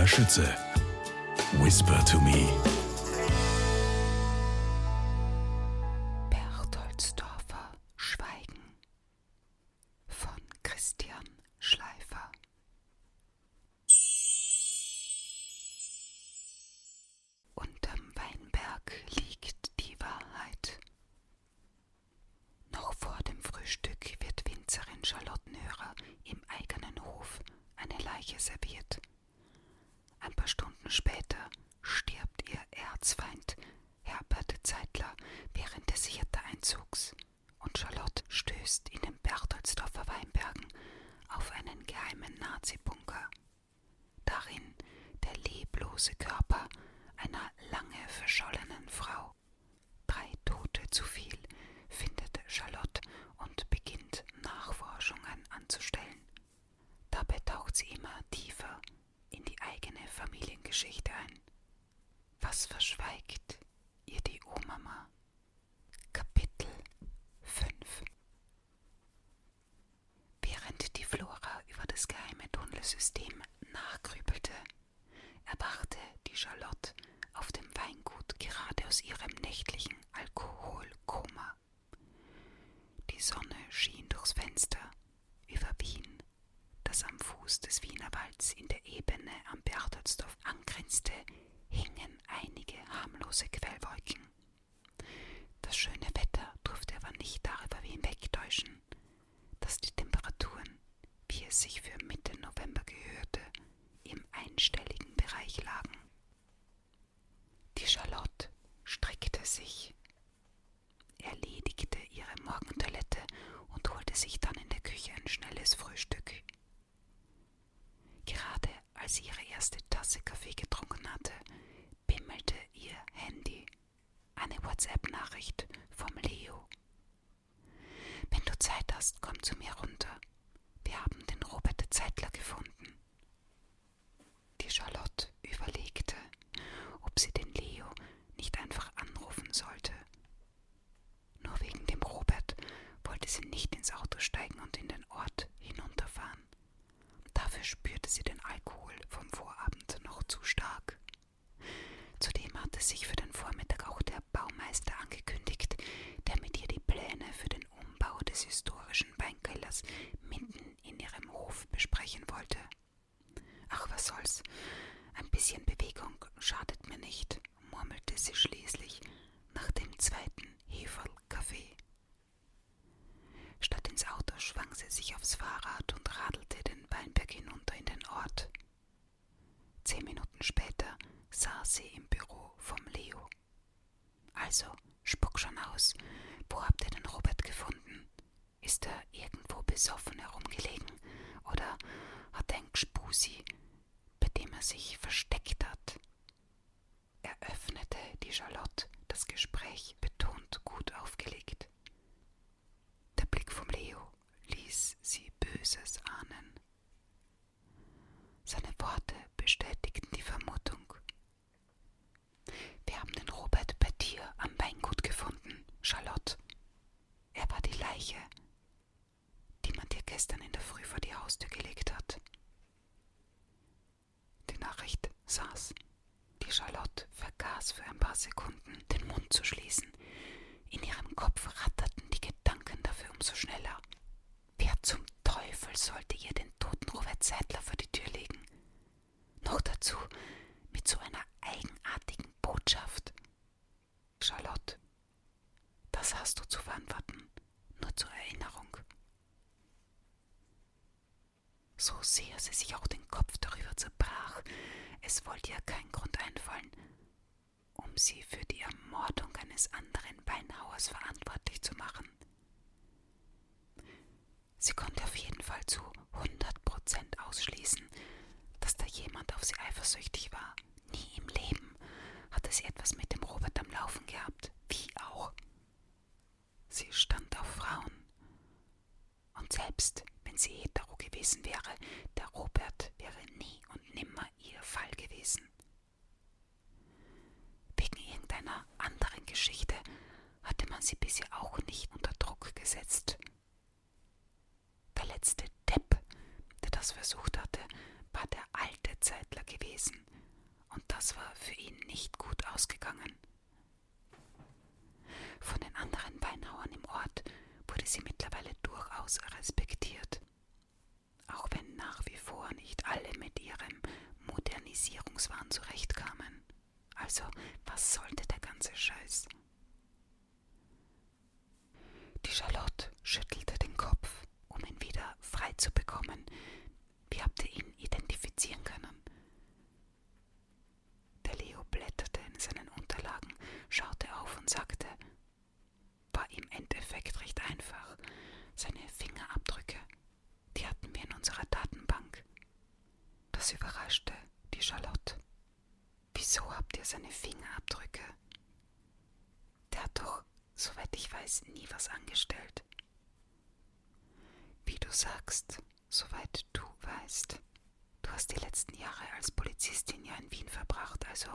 Maria Schütze. Whisper to me. Bertholdsdorfer Schweigen von Christian Schleifer. Unterm Weinberg liegt die Wahrheit. Noch vor dem Frühstück wird Winzerin Charlottenhörer im eigenen Hof eine Leiche serviert. Ein paar Stunden später stirbt ihr Erzfeind Herbert Zeitler während des Hirte-Einzugs und Charlotte stößt in den Bertholdsdorfer Weinbergen auf einen geheimen Nazi-Bunker. Darin der leblose Körper einer lange verschollenen Frau. Drei Tote zu viel findet Charlotte und beginnt Nachforschungen anzustellen. Dabei taucht sie immer tiefer in die eigene Familiengeschichte ein. Was verschweigt ihr die Urmama? Kapitel 5 Während die Flora über das geheime Tunnelsystem nachgrübelte, erwachte die Charlotte auf dem Weingut gerade aus ihrem nächtlichen Alkoholkoma. Die Sonne schien durchs Fenster über Wien, das am Fuß des Wienerwalds in der Ebene am Bertholdsdorf angrenzte, hingen einige harmlose Quellwolken. Das schöne Wetter durfte aber nicht darüber hinwegtäuschen, dass die Temperaturen, wie es sich für Mitte November gehörte, im einstelligen Bereich lagen. lapsi Ist er irgendwo besoffen herumgelegen? Oder hat er ein Gspusi, bei dem er sich versteckt hat? Eröffnete die Charlotte das Gespräch betont gut aufgelegt. Der Blick vom Leo ließ sie Böses ahnen. Seine Worte bestätigten die Vermutung. Wir haben den Robert bei dir am Weingut gefunden, Charlotte. Er war die Leiche, die man dir gestern in der Früh vor die Haustür gelegt hat. Die Nachricht saß. Die Charlotte vergaß für ein paar Sekunden, den Mund zu schließen. In ihrem Kopf ratterten die Gedanken dafür umso schneller. Wer zum Teufel sollte ihr den toten Robert Seidler vor die Tür legen? Noch dazu mit so einer eigenartigen Botschaft. Charlotte, das hast du zu verantworten, nur zur Erinnerung. So sehr sie sich auch den Kopf darüber zerbrach, es wollte ihr kein Grund einfallen, um sie für die Ermordung eines anderen Weinhauers verantwortlich zu machen. Sie konnte auf jeden Fall zu 100 Prozent ausschließen, dass da jemand auf sie eifersüchtig war. Nie im Leben hatte sie etwas mit dem Robert am Laufen gehabt, wie auch. Sie stand auf Frauen. Und selbst wenn sie hetero gewesen wäre, der Robert wäre nie und nimmer ihr Fall gewesen. Wegen irgendeiner anderen Geschichte hatte man sie bisher auch nicht unter Druck gesetzt. Der letzte Depp, der das versucht hatte, war der alte Zeitler gewesen, und das war für ihn nicht gut ausgegangen. Von den anderen Weinhauern im Ort wurde sie mittlerweile durchaus respektiert, auch wenn nach wie vor nicht alle mit ihrem Modernisierungswahn zurechtkamen. Also, was sollte der ganze Scheiß? Die Charlotte schüttelte seine Fingerabdrücke? Der hat doch, soweit ich weiß, nie was angestellt. Wie du sagst, soweit du weißt. Du hast die letzten Jahre als Polizistin ja in Wien verbracht, also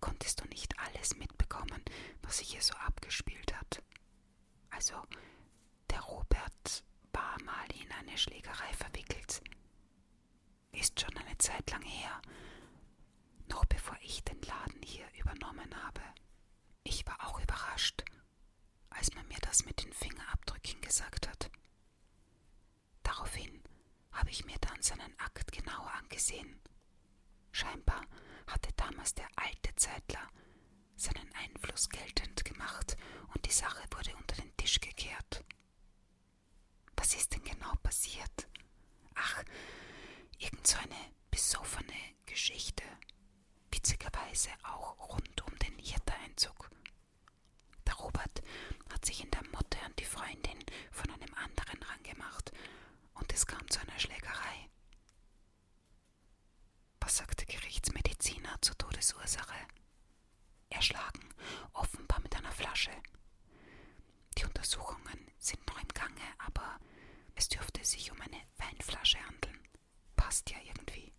konntest du nicht alles mitbekommen, was sich hier so abgespielt hat. Also, der Robert war mal in eine Schlägerei verwickelt. Ist schon eine Zeit lang her, noch bevor ich den Laden hier übernommen habe. Ich war auch überrascht, als man mir das mit den Fingerabdrücken gesagt hat. Daraufhin habe ich mir dann seinen Akt genauer angesehen. Scheinbar hatte damals der alte Zeitler seinen Einfluss geltend gemacht und die Sache wurde unter den Tisch gekehrt. Was ist denn genau passiert? Ach, irgend so eine besoffene Geschichte. Witzigerweise auch rund um den Hirtereinzug. Der Robert hat sich in der Motte an die Freundin von einem anderen rangemacht und es kam zu einer Schlägerei. Was sagt der Gerichtsmediziner zur Todesursache? Erschlagen, offenbar mit einer Flasche. Die Untersuchungen sind noch im Gange, aber es dürfte sich um eine Weinflasche handeln. Passt ja irgendwie.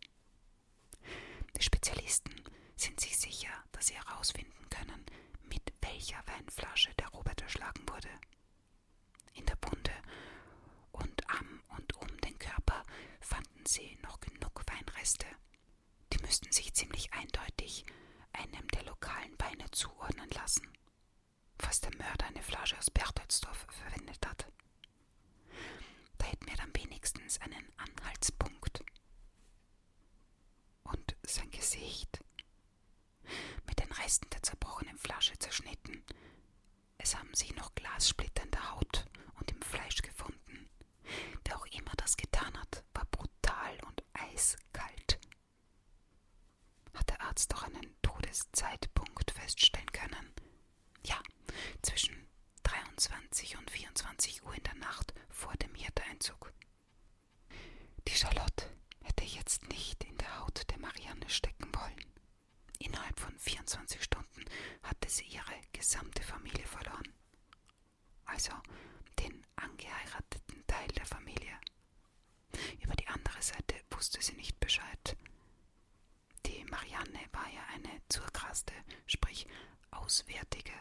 Die Spezialisten sind sich sicher, dass sie herausfinden können, mit welcher Weinflasche der Robert erschlagen wurde. In der Wunde und am und um den Körper fanden sie noch genug Weinreste. Die müssten sich ziemlich eindeutig einem der lokalen Weine zuordnen lassen, was der Mörder eine Flasche aus Bertelsdorf verwendet hat. Da hätten wir dann wenigstens einen Anhaltspunkt. Und sein Gesicht mit den Resten der zerbrochenen Flasche zerschnitten. Es haben sich noch Glassplitter in der Haut und im Fleisch gefunden. Wer auch immer das getan hat, war brutal und eiskalt. Hat der Arzt doch einen Todeszeitpunkt feststellen können? Ja, zwischen 23 und 24 Uhr in der Nacht vor dem Hirteinzug. Die Charlotte hätte jetzt nicht in der Haut der Marianne stecken wollen. Innerhalb von 24 Stunden hatte sie ihre gesamte Familie verloren. Also den angeheirateten Teil der Familie. Über die andere Seite wusste sie nicht Bescheid. Die Marianne war ja eine Zurkraste, sprich Auswärtige.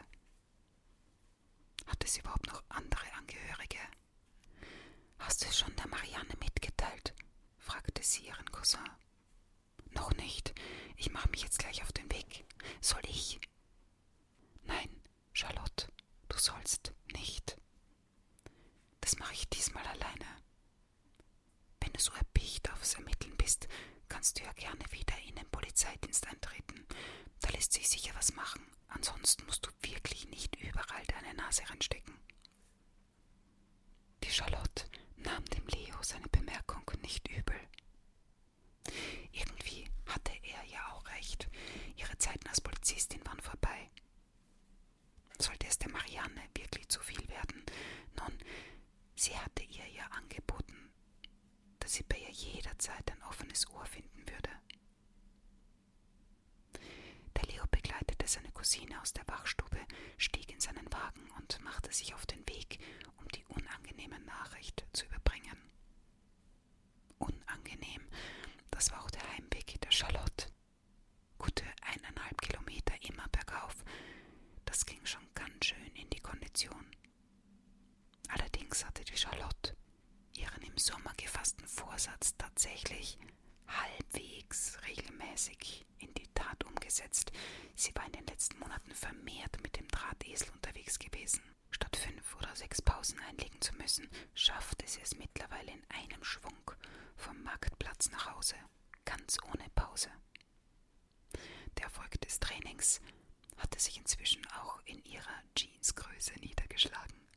Hatte sie überhaupt noch andere Angehörige? Hast du es schon der Marianne mitgeteilt? fragte sie ihren Cousin. Noch nicht. Ich mache mich jetzt gleich auf den Weg. Soll ich? Nein, Charlotte, du sollst nicht. Das mache ich diesmal alleine. Wenn du so erpicht aufs Ermitteln bist, kannst du ja gerne wieder in den Polizeidienst eintreten. Da lässt sich sicher was machen. Ansonsten musst du wirklich nicht überall deine Nase reinstecken. Die Charlotte nahm dem Leo seine Bemerkung nicht übel. Irgendwie hatte er ja auch recht. Ihre Zeiten als Polizistin waren vorbei. Sollte es der Marianne wirklich zu viel werden? Nun, sie hatte ihr ja angeboten, dass sie bei ihr jederzeit ein offenes Ohr finden würde. Der Leo begleitete seine Cousine aus der Wachstube, stieg in seinen Wagen und machte sich auf den Weg, um die unangenehme Nachricht zu überbringen. Unangenehm, das war auch der Heimweg der Charlotte. Gute eineinhalb Kilometer immer bergauf. Das ging schon ganz schön in die Kondition. Allerdings hatte die Charlotte ihren im Sommer gefassten Vorsatz tatsächlich halbwegs regelmäßig in die Tat umgesetzt. Sie war in den letzten Monaten vermehrt mit dem Drahtesel unterwegs gewesen. Statt fünf Pausen einlegen zu müssen, schaffte sie es mittlerweile in einem Schwung vom Marktplatz nach Hause, ganz ohne Pause. Erfolg des Trainings hatte sich inzwischen auch in ihrer Jeansgröße niedergeschlagen.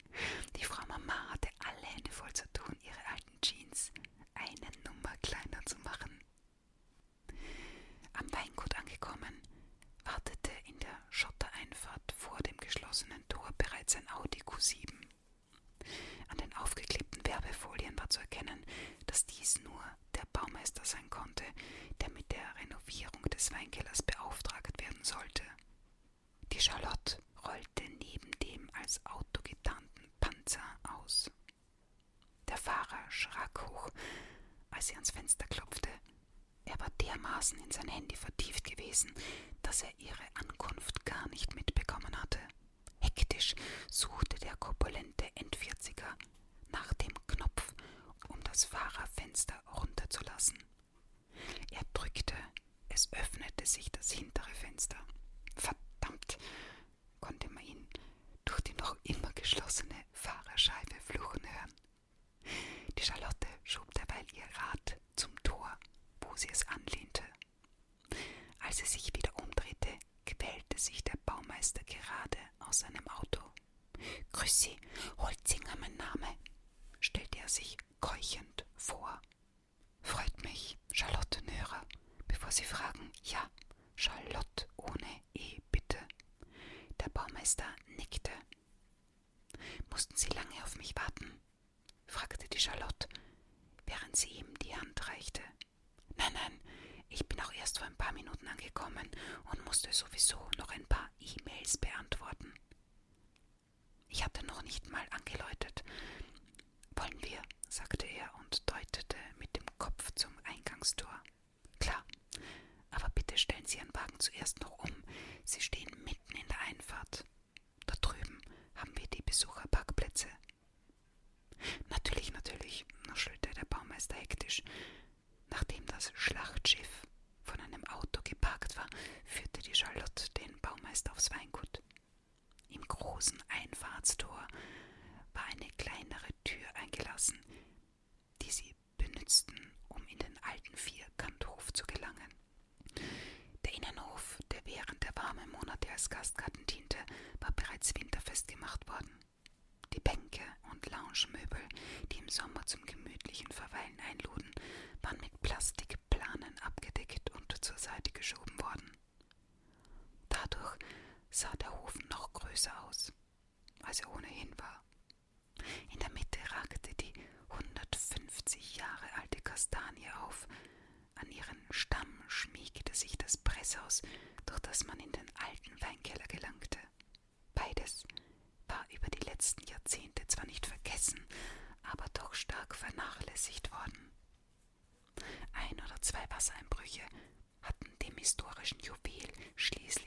Die Frau Mama hatte alle Hände voll zu tun, ihre alten Jeans eine Nummer kleiner zu machen. Am Weingut angekommen, wartete in der Schottereinfahrt vor dem geschlossenen Tor bereits ein Audi Q7. An den aufgeklebten Werbefolien war zu erkennen, dass dies nur der Baumeister sein konnte, der mit der Renovierung des Weinkellers beauftragt werden sollte. Die Charlotte rollte neben dem als Auto getarnten Panzer aus. Der Fahrer schrak hoch, als sie ans Fenster klopfte. Er war dermaßen in sein Handy vertieft gewesen, dass er ihre Ankunft gar nicht mitbekommen hatte. Hektisch suchte der korpulente Endvierziger nach dem Knopf, um das Fahrerfenster runterzulassen. Er drückte, es öffnete sich das hintere Fenster. Verdammt, konnte man ihn durch die noch immer geschlossene Fahrerscheibe fluchen hören. Die Charlotte schob derweil ihr Rad sie es anlehnte. Als sie sich wieder umdrehte, quälte sich der Baumeister gerade aus seinem Auto. Grüß Sie, Holzinger mein Name, stellte er sich keuchend vor. Freut mich, Charlotte Nörer. Bevor Sie fragen, ja, Charlotte ohne E, bitte. Der Baumeister nickte. Mussten Sie lange auf mich warten? fragte die Charlotte, während sie ihm die Hand reichte. Nein, nein, ich bin auch erst vor ein paar Minuten angekommen und musste sowieso noch ein paar E-Mails beantworten. Ich hatte noch nicht mal angeläutet. Wollen wir, sagte er und deutete mit dem Kopf zum Eingangstor. Klar, aber bitte stellen Sie Ihren Wagen zuerst noch um. Sie stehen mitten in der Einfahrt. Da drüben haben wir die Besucherparkplätze. Natürlich, natürlich, nuschelte der Baumeister hektisch. Nachdem das Schlachtschiff von einem Auto geparkt war, führte die Charlotte den Baumeister aufs Weingut. Im großen Einfahrtstor war eine kleinere Tür eingelassen, die sie benützten, um in den alten Vierkanthof zu gelangen. Der Innenhof, der während der warmen Monate als Gastgarten diente, war bereits winterfest gemacht worden. Die Bänke und Loungemöbel, die im Sommer zum gemütlichen Verweilen einluden, waren mit Plastikplanen abgedeckt und zur Seite geschoben worden. Dadurch sah der Hof noch größer aus, als er ohnehin war. In der Mitte ragte die 150 Jahre alte Kastanie auf. An ihren Stamm schmiegte sich das Presshaus, durch das man in den alten Weinkeller gelangte. Beides war über die letzten Jahrzehnte zwar nicht vergessen, aber doch stark vernachlässigt worden. Ein oder zwei Wassereinbrüche hatten dem historischen Juwel schließlich